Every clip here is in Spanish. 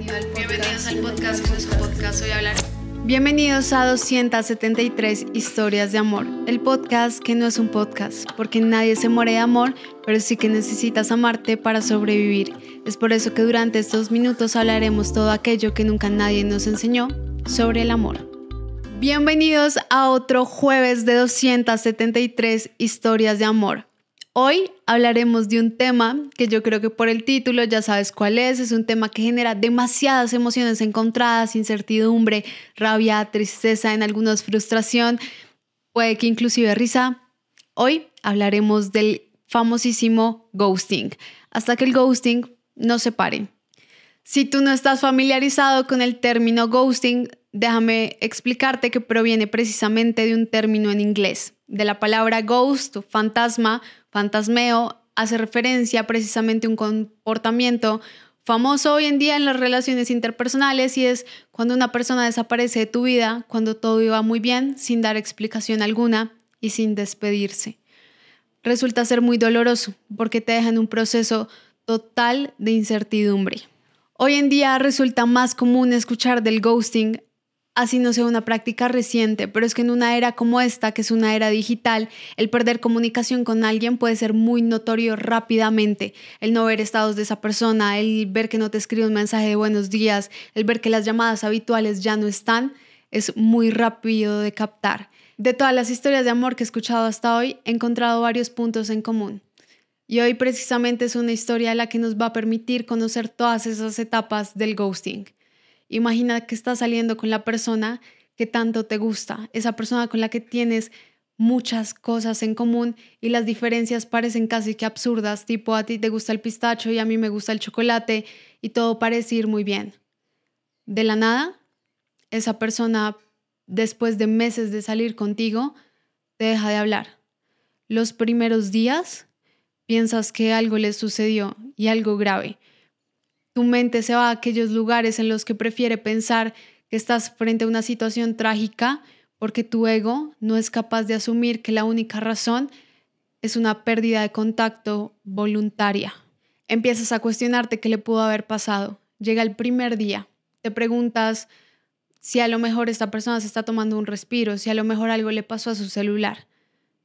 Bienvenido al Bienvenidos al podcast, que es un podcast, hoy hablar. Bienvenidos a 273 historias de amor, el podcast que no es un podcast, porque nadie se muere de amor, pero sí que necesitas amarte para sobrevivir. Es por eso que durante estos minutos hablaremos todo aquello que nunca nadie nos enseñó sobre el amor. Bienvenidos a otro jueves de 273 historias de amor. Hoy hablaremos de un tema que yo creo que por el título ya sabes cuál es. Es un tema que genera demasiadas emociones encontradas, incertidumbre, rabia, tristeza, en algunos frustración, puede que inclusive risa. Hoy hablaremos del famosísimo ghosting, hasta que el ghosting no se pare. Si tú no estás familiarizado con el término ghosting, déjame explicarte que proviene precisamente de un término en inglés, de la palabra ghost, fantasma, fantasmeo, hace referencia precisamente a un comportamiento famoso hoy en día en las relaciones interpersonales y es cuando una persona desaparece de tu vida, cuando todo iba muy bien, sin dar explicación alguna y sin despedirse. Resulta ser muy doloroso porque te deja en un proceso total de incertidumbre. Hoy en día resulta más común escuchar del ghosting así no sea una práctica reciente, pero es que en una era como esta, que es una era digital, el perder comunicación con alguien puede ser muy notorio rápidamente. El no ver estados de esa persona, el ver que no te escribe un mensaje de buenos días, el ver que las llamadas habituales ya no están, es muy rápido de captar. De todas las historias de amor que he escuchado hasta hoy, he encontrado varios puntos en común. Y hoy precisamente es una historia la que nos va a permitir conocer todas esas etapas del ghosting. Imagina que estás saliendo con la persona que tanto te gusta, esa persona con la que tienes muchas cosas en común y las diferencias parecen casi que absurdas, tipo a ti te gusta el pistacho y a mí me gusta el chocolate y todo parece ir muy bien. De la nada, esa persona, después de meses de salir contigo, te deja de hablar. Los primeros días piensas que algo le sucedió y algo grave tu mente se va a aquellos lugares en los que prefiere pensar que estás frente a una situación trágica porque tu ego no es capaz de asumir que la única razón es una pérdida de contacto voluntaria. Empiezas a cuestionarte qué le pudo haber pasado. Llega el primer día, te preguntas si a lo mejor esta persona se está tomando un respiro, si a lo mejor algo le pasó a su celular.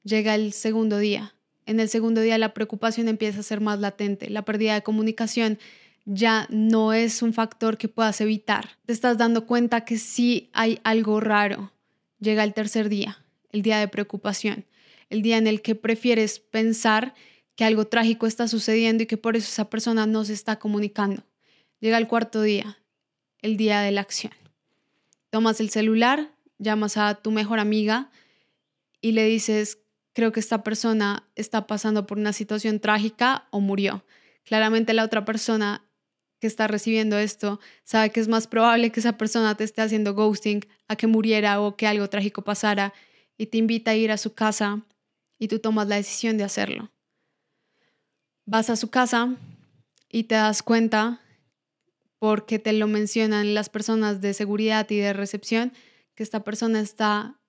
Llega el segundo día. En el segundo día la preocupación empieza a ser más latente, la pérdida de comunicación ya no es un factor que puedas evitar. Te estás dando cuenta que sí hay algo raro. Llega el tercer día, el día de preocupación, el día en el que prefieres pensar que algo trágico está sucediendo y que por eso esa persona no se está comunicando. Llega el cuarto día, el día de la acción. Tomas el celular, llamas a tu mejor amiga y le dices, creo que esta persona está pasando por una situación trágica o murió. Claramente la otra persona está recibiendo esto sabe que es más probable que esa persona te esté haciendo ghosting a que muriera o que algo trágico pasara y te invita a ir a su casa y tú tomas la decisión de hacerlo. Vas a su casa y te das cuenta, porque te lo mencionan las personas de seguridad y de recepción, que esta persona está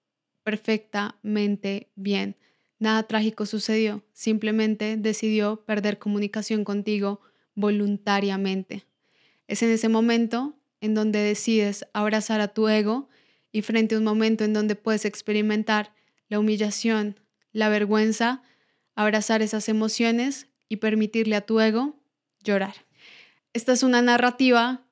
perfectamente bien. Nada trágico sucedió, simplemente decidió perder comunicación contigo voluntariamente. Es en ese momento en donde decides abrazar a tu ego y frente a un momento en donde puedes experimentar la humillación, la vergüenza, abrazar esas emociones y permitirle a tu ego llorar. Esta es una narrativa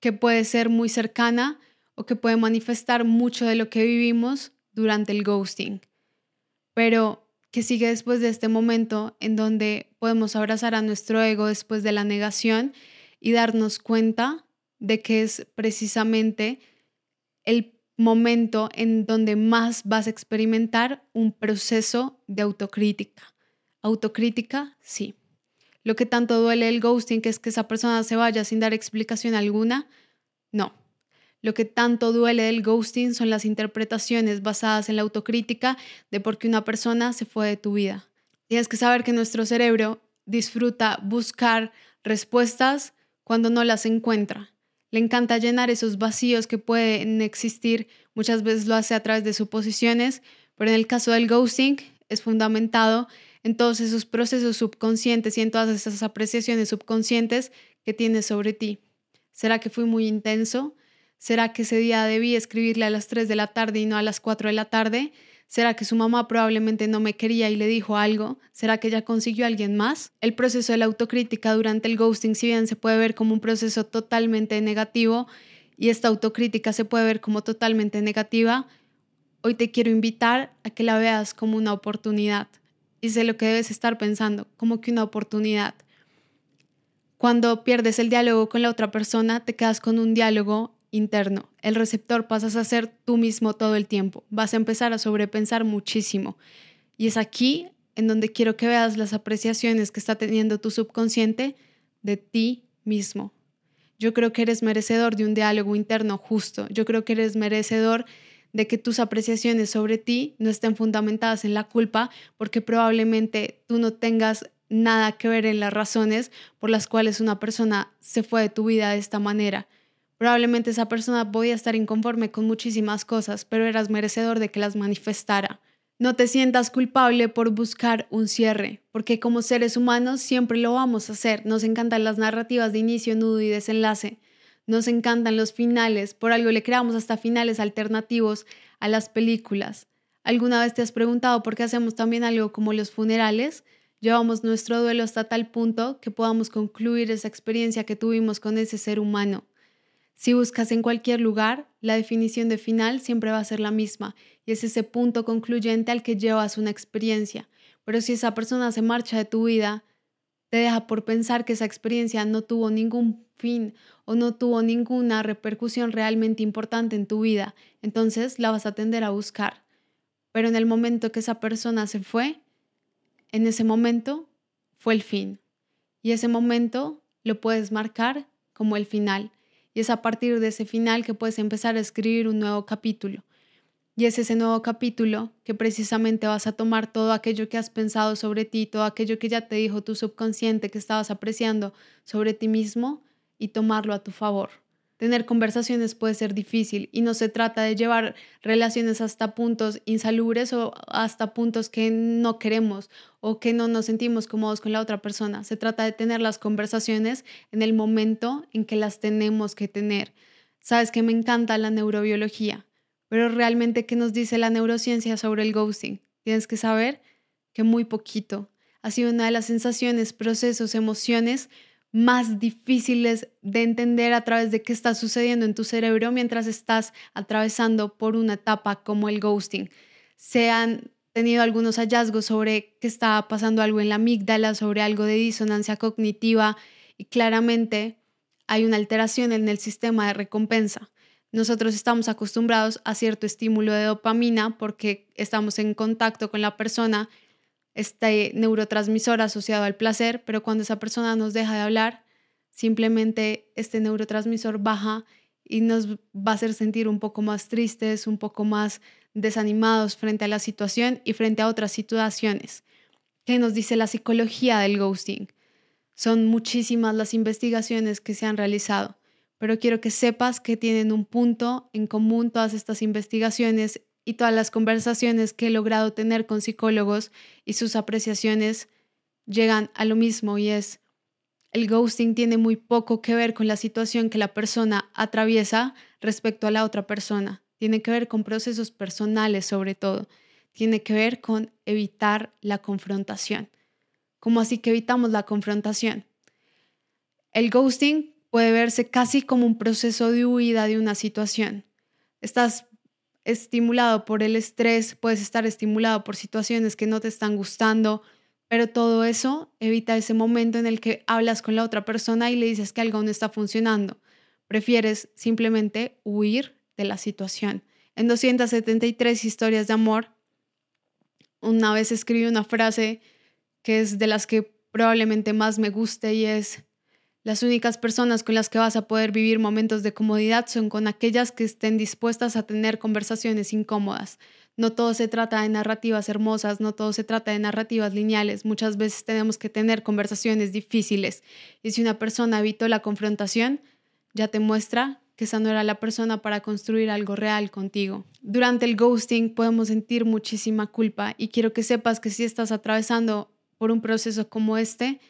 que puede ser muy cercana o que puede manifestar mucho de lo que vivimos durante el ghosting. Pero que sigue después de este momento en donde podemos abrazar a nuestro ego después de la negación y darnos cuenta de que es precisamente el momento en donde más vas a experimentar un proceso de autocrítica. Autocrítica, sí. Lo que tanto duele el ghosting, que es que esa persona se vaya sin dar explicación alguna, no. Lo que tanto duele del ghosting son las interpretaciones basadas en la autocrítica de por qué una persona se fue de tu vida. Tienes que saber que nuestro cerebro disfruta buscar respuestas cuando no las encuentra. Le encanta llenar esos vacíos que pueden existir. Muchas veces lo hace a través de suposiciones, pero en el caso del ghosting es fundamentado en todos esos procesos subconscientes y en todas esas apreciaciones subconscientes que tienes sobre ti. ¿Será que fui muy intenso? ¿Será que ese día debí escribirle a las 3 de la tarde y no a las 4 de la tarde? ¿Será que su mamá probablemente no me quería y le dijo algo? ¿Será que ella consiguió a alguien más? El proceso de la autocrítica durante el ghosting, si bien se puede ver como un proceso totalmente negativo y esta autocrítica se puede ver como totalmente negativa, hoy te quiero invitar a que la veas como una oportunidad. Y sé lo que debes estar pensando, como que una oportunidad. Cuando pierdes el diálogo con la otra persona, te quedas con un diálogo interno. El receptor pasas a ser tú mismo todo el tiempo. Vas a empezar a sobrepensar muchísimo. Y es aquí en donde quiero que veas las apreciaciones que está teniendo tu subconsciente de ti mismo. Yo creo que eres merecedor de un diálogo interno justo. Yo creo que eres merecedor de que tus apreciaciones sobre ti no estén fundamentadas en la culpa, porque probablemente tú no tengas nada que ver en las razones por las cuales una persona se fue de tu vida de esta manera. Probablemente esa persona podía estar inconforme con muchísimas cosas, pero eras merecedor de que las manifestara. No te sientas culpable por buscar un cierre, porque como seres humanos siempre lo vamos a hacer. Nos encantan las narrativas de inicio, nudo y desenlace. Nos encantan los finales, por algo le creamos hasta finales alternativos a las películas. ¿Alguna vez te has preguntado por qué hacemos también algo como los funerales? Llevamos nuestro duelo hasta tal punto que podamos concluir esa experiencia que tuvimos con ese ser humano. Si buscas en cualquier lugar, la definición de final siempre va a ser la misma y es ese punto concluyente al que llevas una experiencia. Pero si esa persona se marcha de tu vida, te deja por pensar que esa experiencia no tuvo ningún fin o no tuvo ninguna repercusión realmente importante en tu vida, entonces la vas a tender a buscar. Pero en el momento que esa persona se fue, en ese momento fue el fin. Y ese momento lo puedes marcar como el final y es a partir de ese final que puedes empezar a escribir un nuevo capítulo. Y es ese nuevo capítulo que precisamente vas a tomar todo aquello que has pensado sobre ti, todo aquello que ya te dijo tu subconsciente que estabas apreciando sobre ti mismo y tomarlo a tu favor. Tener conversaciones puede ser difícil y no se trata de llevar relaciones hasta puntos insalubres o hasta puntos que no queremos o que no nos sentimos cómodos con la otra persona. Se trata de tener las conversaciones en el momento en que las tenemos que tener. Sabes que me encanta la neurobiología, pero realmente ¿qué nos dice la neurociencia sobre el ghosting? Tienes que saber que muy poquito. Ha sido una de las sensaciones, procesos, emociones más difíciles de entender a través de qué está sucediendo en tu cerebro mientras estás atravesando por una etapa como el ghosting. Se han tenido algunos hallazgos sobre que está pasando algo en la amígdala, sobre algo de disonancia cognitiva y claramente hay una alteración en el sistema de recompensa. Nosotros estamos acostumbrados a cierto estímulo de dopamina porque estamos en contacto con la persona este neurotransmisor asociado al placer, pero cuando esa persona nos deja de hablar, simplemente este neurotransmisor baja y nos va a hacer sentir un poco más tristes, un poco más desanimados frente a la situación y frente a otras situaciones. ¿Qué nos dice la psicología del ghosting? Son muchísimas las investigaciones que se han realizado, pero quiero que sepas que tienen un punto en común todas estas investigaciones y todas las conversaciones que he logrado tener con psicólogos y sus apreciaciones llegan a lo mismo y es el ghosting tiene muy poco que ver con la situación que la persona atraviesa respecto a la otra persona. Tiene que ver con procesos personales sobre todo. Tiene que ver con evitar la confrontación. ¿Cómo así que evitamos la confrontación? El ghosting puede verse casi como un proceso de huida de una situación. Estás estimulado por el estrés, puedes estar estimulado por situaciones que no te están gustando, pero todo eso evita ese momento en el que hablas con la otra persona y le dices que algo no está funcionando. Prefieres simplemente huir de la situación. En 273 historias de amor, una vez escribí una frase que es de las que probablemente más me guste y es, las únicas personas con las que vas a poder vivir momentos de comodidad son con aquellas que estén dispuestas a tener conversaciones incómodas. No todo se trata de narrativas hermosas, no todo se trata de narrativas lineales. Muchas veces tenemos que tener conversaciones difíciles. Y si una persona evitó la confrontación, ya te muestra que esa no era la persona para construir algo real contigo. Durante el ghosting podemos sentir muchísima culpa y quiero que sepas que si estás atravesando por un proceso como este,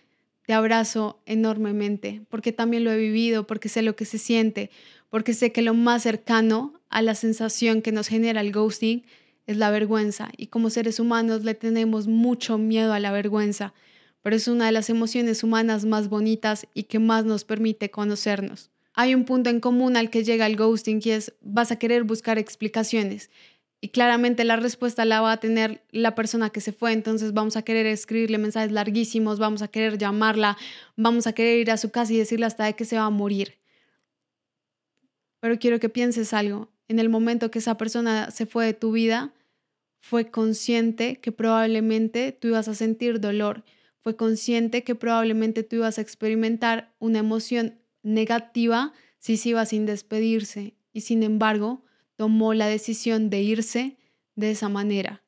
te abrazo enormemente, porque también lo he vivido, porque sé lo que se siente, porque sé que lo más cercano a la sensación que nos genera el ghosting es la vergüenza. Y como seres humanos le tenemos mucho miedo a la vergüenza, pero es una de las emociones humanas más bonitas y que más nos permite conocernos. Hay un punto en común al que llega el ghosting y es vas a querer buscar explicaciones. Y claramente la respuesta la va a tener la persona que se fue, entonces vamos a querer escribirle mensajes larguísimos, vamos a querer llamarla, vamos a querer ir a su casa y decirle hasta de que se va a morir. Pero quiero que pienses algo. En el momento que esa persona se fue de tu vida, fue consciente que probablemente tú ibas a sentir dolor, fue consciente que probablemente tú ibas a experimentar una emoción negativa si se iba sin despedirse. Y sin embargo, tomó la decisión de irse de esa manera.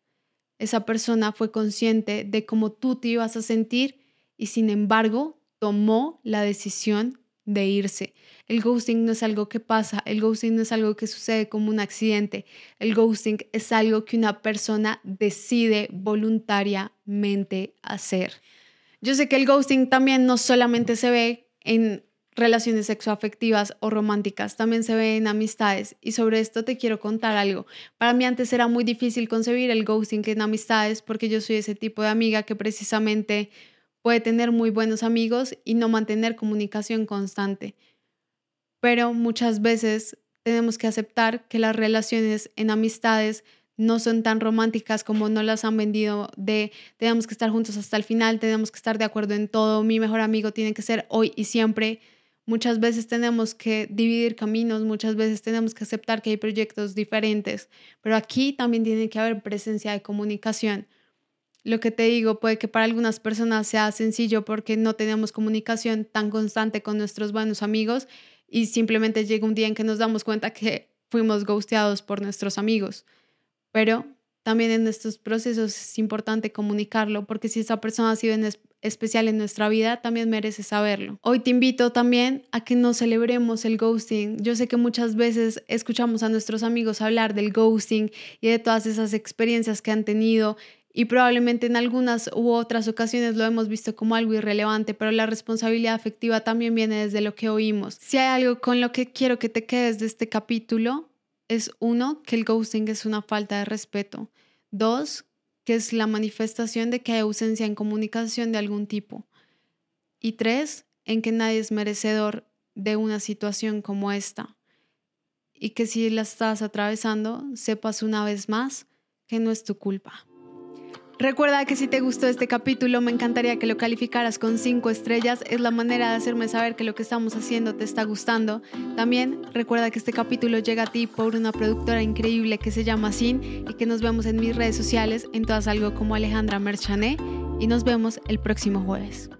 Esa persona fue consciente de cómo tú te ibas a sentir y sin embargo tomó la decisión de irse. El ghosting no es algo que pasa, el ghosting no es algo que sucede como un accidente, el ghosting es algo que una persona decide voluntariamente hacer. Yo sé que el ghosting también no solamente se ve en relaciones sexoafectivas o románticas, también se ve en amistades. Y sobre esto te quiero contar algo. Para mí antes era muy difícil concebir el ghosting en amistades porque yo soy ese tipo de amiga que precisamente puede tener muy buenos amigos y no mantener comunicación constante. Pero muchas veces tenemos que aceptar que las relaciones en amistades no son tan románticas como no las han vendido de tenemos que estar juntos hasta el final, tenemos que estar de acuerdo en todo, mi mejor amigo tiene que ser hoy y siempre. Muchas veces tenemos que dividir caminos, muchas veces tenemos que aceptar que hay proyectos diferentes, pero aquí también tiene que haber presencia de comunicación. Lo que te digo puede que para algunas personas sea sencillo porque no tenemos comunicación tan constante con nuestros buenos amigos y simplemente llega un día en que nos damos cuenta que fuimos ghosteados por nuestros amigos. Pero también en estos procesos es importante comunicarlo porque si esa persona ha sido especial en nuestra vida, también merece saberlo. Hoy te invito también a que no celebremos el ghosting. Yo sé que muchas veces escuchamos a nuestros amigos hablar del ghosting y de todas esas experiencias que han tenido y probablemente en algunas u otras ocasiones lo hemos visto como algo irrelevante, pero la responsabilidad afectiva también viene desde lo que oímos. Si hay algo con lo que quiero que te quedes de este capítulo, es uno, que el ghosting es una falta de respeto. Dos, que es la manifestación de que hay ausencia en comunicación de algún tipo. Y tres, en que nadie es merecedor de una situación como esta. Y que si la estás atravesando, sepas una vez más que no es tu culpa. Recuerda que si te gustó este capítulo, me encantaría que lo calificaras con 5 estrellas. Es la manera de hacerme saber que lo que estamos haciendo te está gustando. También recuerda que este capítulo llega a ti por una productora increíble que se llama Sin y que nos vemos en mis redes sociales, en todas algo como Alejandra Merchané. Y nos vemos el próximo jueves.